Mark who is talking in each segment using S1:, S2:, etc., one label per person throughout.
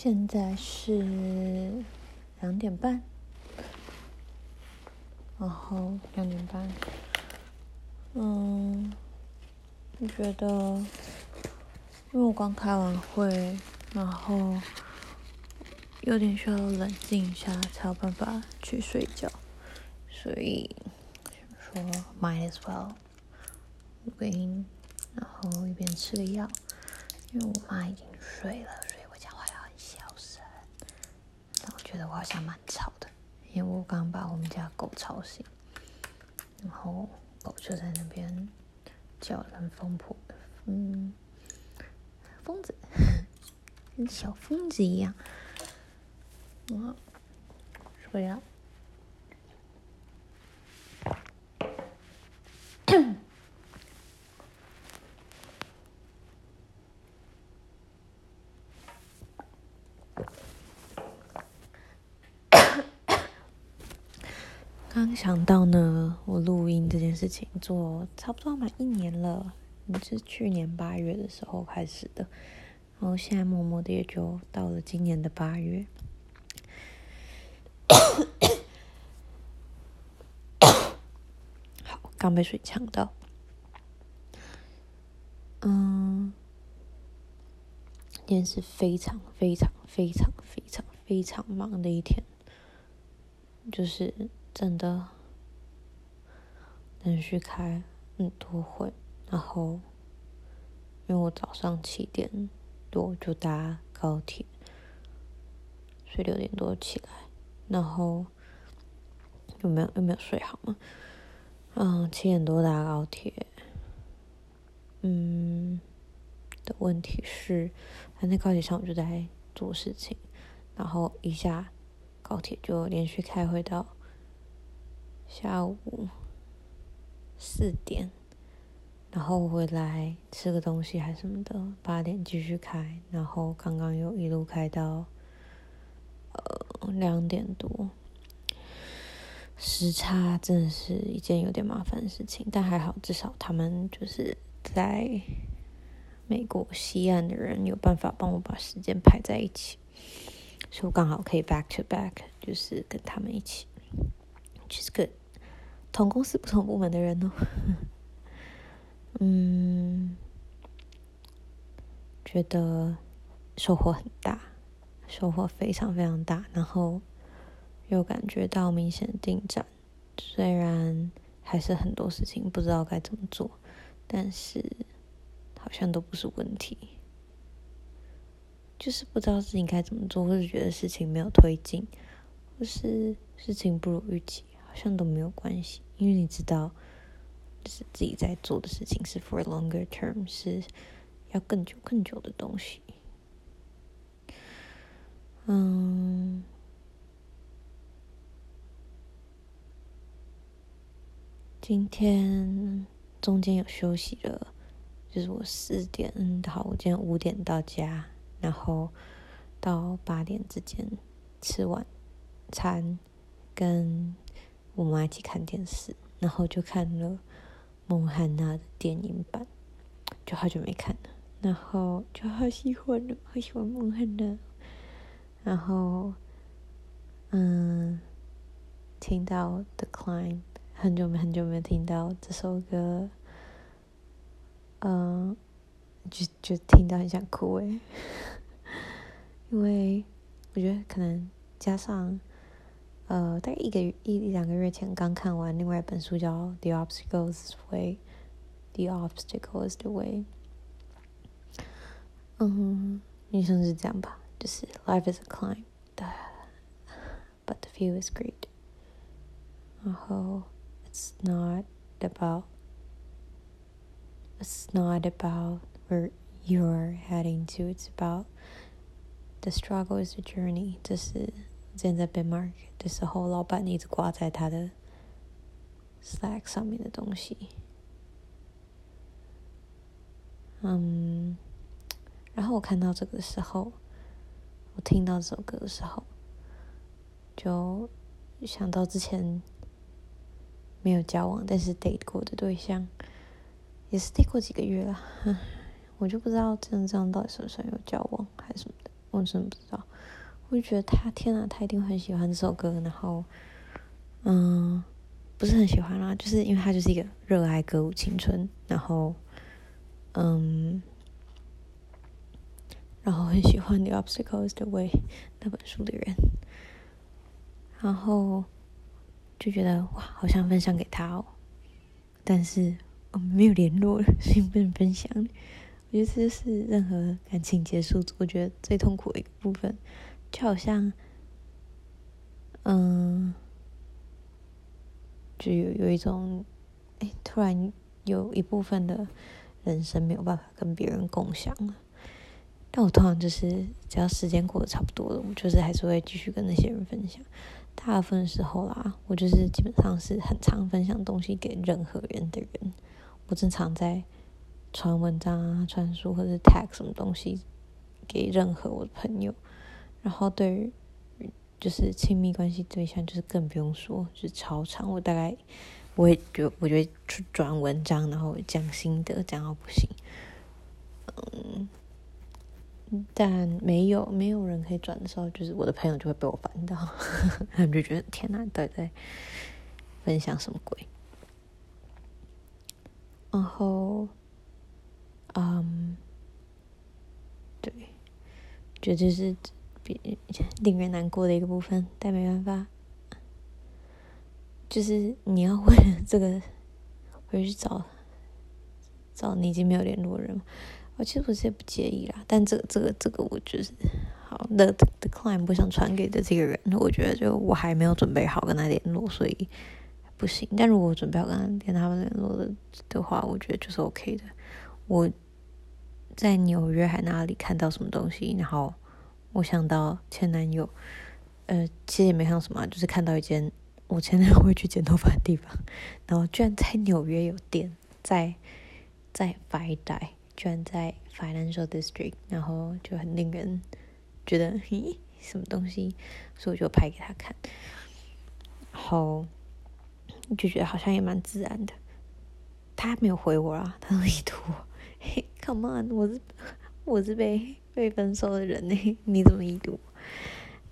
S1: 现在是两点半，然后两点半，嗯，我觉得，因为我刚开完会，然后有点需要冷静一下，才有办法去睡觉，所以说 might as well 录个音，然后一边吃个药，因为我妈已经睡了。觉得我好像蛮吵的，因为我刚把我们家狗吵醒，然后狗就在那边叫人疯婆，嗯，疯子，跟小疯子一样。我睡了。刚想到呢，我录音这件事情做差不多满一年了，是去年八月的时候开始的，然后现在默默的也就到了今年的八月。好，刚被水呛到。嗯，今天是非常非常非常非常非常忙的一天，就是。真的连续开很多会，然后因为我早上七点多就搭高铁，所以六点多起来，然后有没有有没有睡好嘛？嗯，七点多搭高铁，嗯，的问题是，在高铁上我就在做事情，然后一下高铁就连续开会到。下午四点，然后回来吃个东西还什么的，八点继续开，然后刚刚又一路开到呃两点多，时差真的是一件有点麻烦的事情，但还好至少他们就是在美国西岸的人有办法帮我把时间排在一起，所以我刚好可以 back to back，就是跟他们一起。其实个同公司不同部门的人哦，嗯，觉得收获很大，收获非常非常大，然后又感觉到明显进展，虽然还是很多事情不知道该怎么做，但是好像都不是问题，就是不知道自己该怎么做，或者觉得事情没有推进，或是事情不如预期。好像都没有关系，因为你知道，就是自己在做的事情是 for longer term，是要更久更久的东西。嗯，今天中间有休息了，就是我四点，嗯，好，我今天五点到家，然后到八点之间吃晚餐，跟。我们一起看电视，然后就看了《孟汉娜》的电影版，就好久没看了，然后就好喜欢，好喜欢孟汉娜。然后，嗯，听到《The Climb》，很久没很久没有听到这首歌，嗯，就就听到很想哭诶，因为我觉得可能加上。呃，大概一个月一两个月前刚看完另外一本书，叫《The Obstacle Is the Way》，《The Obstacle Is the Way》。嗯，女生是这样吧，就是 Life is a climb, but the view is great。然后，It's not about, It's not about where you're heading to. It's about the struggle is the journey。这是。 之前在 Bitmark 的时候，老板一直挂在他的 Slack 上面的东西。嗯，然后我看到这个时候，我听到这首歌的时候，就想到之前没有交往但是 date 过的对象，也是 date 过几个月了，我就不知道真的这样到底算不算有交往还是什么的，我真的不知道。我就觉得他天啊，他一定很喜欢这首歌。然后，嗯，不是很喜欢啦，就是因为他就是一个热爱歌舞青春，然后，嗯，然后很喜欢《The Obstacles the Way》那本书的人，然后就觉得哇，好想分享给他哦，但是我没有联络了，所以不能分享。我觉得这是任何感情结束，我觉得最痛苦的一个部分，就好像，嗯，就有有一种，哎，突然有一部分的人生没有办法跟别人共享了。但我通常就是，只要时间过得差不多了，我就是还是会继续跟那些人分享。大部分时候啦，我就是基本上是很常分享东西给任何人的人。我正常在。传文章啊，传书或者是 tag 什么东西给任何我的朋友，然后对于就是亲密关系对象，就是更不用说，就是超长。我大概我也觉，我觉得转文章，然后讲心得，讲到不行。嗯，但没有没有人可以转的时候，就是我的朋友就会被我烦到，他们就觉得天哪，到底在分享什么鬼？然后。嗯对，觉得这是令人难过的一个部分，但没办法，就是你要为了这个回去找找你已经没有联络人，我其实我是也不介意啦，但这个这个这个我就是好，the, the client 不想传给的这个人，我觉得就我还没有准备好跟他联络，所以不行。但如果我准备好跟他跟他们联络的的话，我觉得就是 OK 的。我在纽约还哪里看到什么东西，然后我想到前男友，呃，其实也没看到什么，就是看到一间我前男友会去剪头发的地方，然后居然在纽约有店，在在 FiDi，居然在 Financial District，然后就很令人觉得咦，什么东西，所以我就拍给他看，然后就觉得好像也蛮自然的，他没有回我啊，他都已读。嘿，Come on，我是 我是被被分手的人呢，你怎么一读？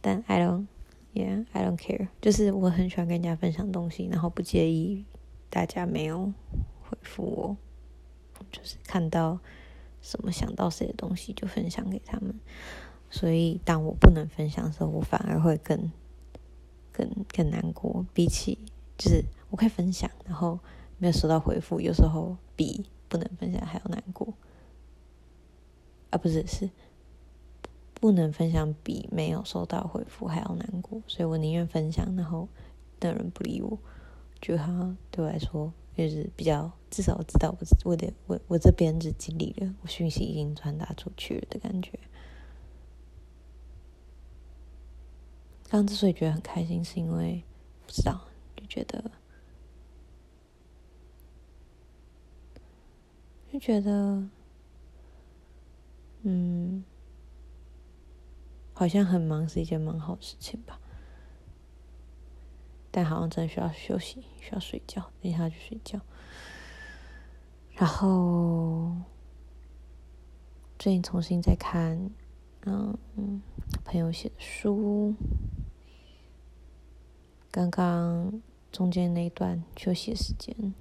S1: 但 I don't，yeah，I don't care，就是我很喜欢跟人家分享东西，然后不介意大家没有回复我，就是看到什么想到谁的东西就分享给他们。所以当我不能分享的时候，我反而会更更更难过。比起就是我可以分享，然后没有收到回复，有时候比。不能分享还要难过，啊，不是，是不能分享比没有收到回复还要难过，所以我宁愿分享，然后那人不理我，就好像对我来说就是比较，至少我知道我我的我我这边是尽力了，我讯息已经传达出去了的感觉。刚之所以觉得很开心，是因为不知道就觉得。就觉得，嗯，好像很忙是一件蛮好的事情吧，但好像真的需要休息，需要睡觉，等一下去睡觉。然后最近重新在看，嗯，朋友写的书，刚刚中间那一段休息时间。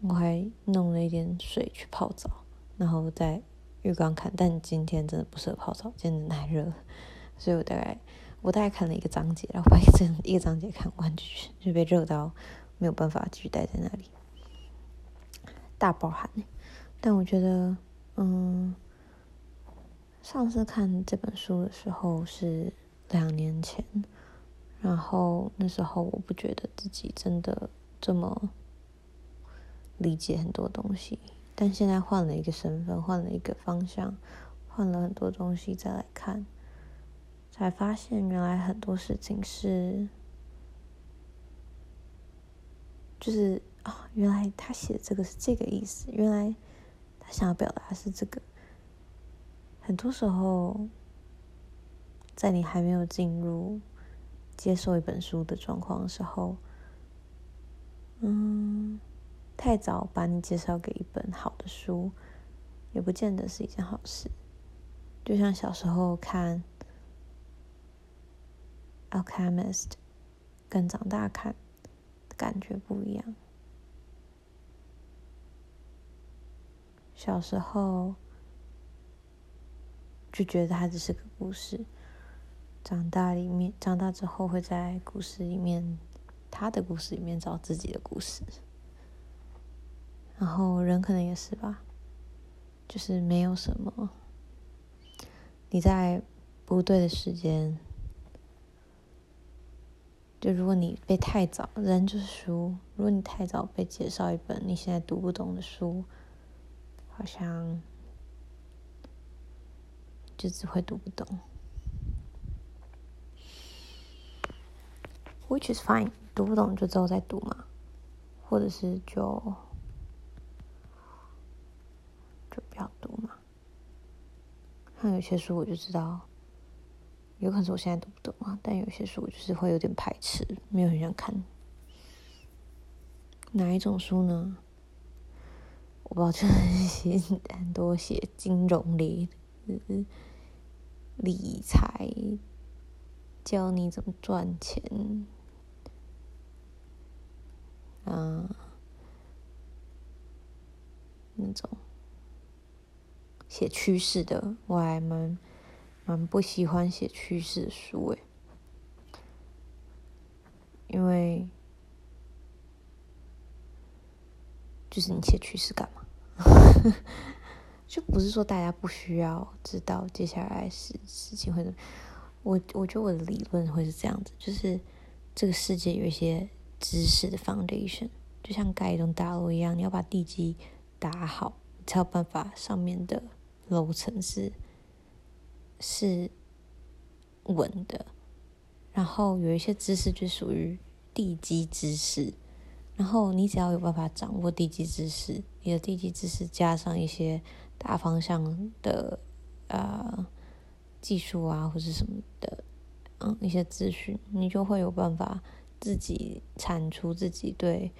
S1: 我还弄了一点水去泡澡，然后再浴缸看。但今天真的不适合泡澡，今天太热了，所以我大概我大概看了一个章节，然后把一个一个章节看完就就被热到没有办法继续待在那里，大爆汗。但我觉得，嗯，上次看这本书的时候是两年前，然后那时候我不觉得自己真的这么。理解很多东西，但现在换了一个身份，换了一个方向，换了很多东西再来看，才发现原来很多事情是，就是啊、原来他写的这个是这个意思，原来他想要表达是这个。很多时候，在你还没有进入接受一本书的状况的时候，嗯。太早把你介绍给一本好的书，也不见得是一件好事。就像小时候看，Alchemist》跟长大看感觉不一样。小时候就觉得它只是个故事，长大里面长大之后会在故事里面，他的故事里面找自己的故事。然后人可能也是吧，就是没有什么，你在不对的时间。就如果你被太早，人就是书。如果你太早被介绍一本你现在读不懂的书，好像就只会读不懂。Which is fine，读不懂就之后再读嘛，或者是就就不要读嘛。像有些书我就知道。有可能是我现在读不懂啊，但有些书我就是会有点排斥，没有很想看。哪一种书呢？我不知道，就是写很多写金融类的、理财，教你怎么赚钱，啊，那种写趋势的，我还蛮。蛮不喜欢写趋势书诶，因为就是你写趋势干嘛？就不是说大家不需要知道接下来事事情会怎么。我我觉得我的理论会是这样子，就是这个世界有一些知识的 foundation，就像盖一栋大楼一样，你要把地基打好，才有办法上面的楼层是。是稳的，然后有一些知识就属于地基知识，然后你只要有办法掌握地基知识，你的地基知识加上一些大方向的呃技术啊，或者什么的，嗯，一些资讯，你就会有办法自己产出自己对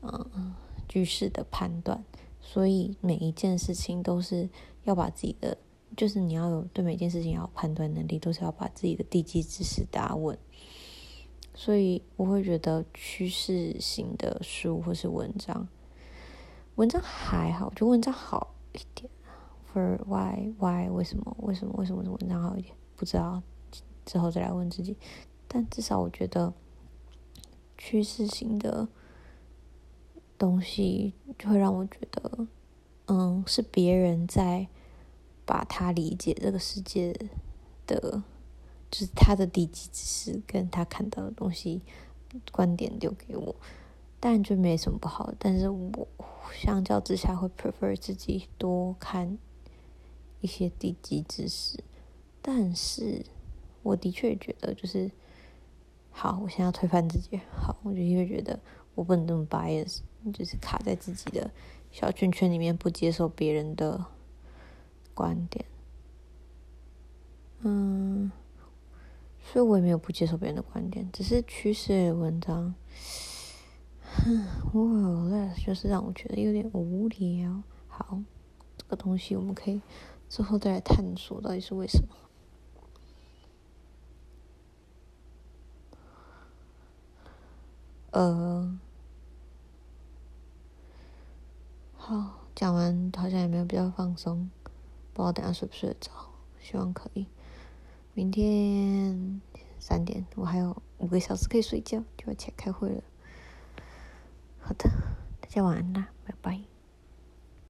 S1: 嗯局势的判断。所以每一件事情都是要把自己的。就是你要有对每件事情要有判断能力，都是要把自己的地基知识打稳。所以我会觉得趋势型的书或是文章，文章还好，我觉得文章好一点。For why why 为什么为什么为什么是文章好一点？不知道，之后再来问自己。但至少我觉得趋势型的东西就会让我觉得，嗯，是别人在。把他理解这个世界的，就是他的地基知识跟他看到的东西观点丢给我，当然就没什么不好。但是我相较之下会 prefer 自己多看一些地基知识。但是我的确觉得，就是好，我现在要推翻自己。好，我就因为觉得我不能这么 bias，就是卡在自己的小圈圈里面，不接受别人的。观点，嗯，所以我也没有不接受别人的观点，只是趋势的文章，哼，哇，那就是让我觉得有点无聊。好，这个东西我们可以之后再来探索到底是为什么。呃，好，讲完好像也没有比较放松。不知道等下睡不睡得着，希望可以。明天三点，我还有五个小时可以睡觉，就要起来开会了。好的，大家晚安啦。拜拜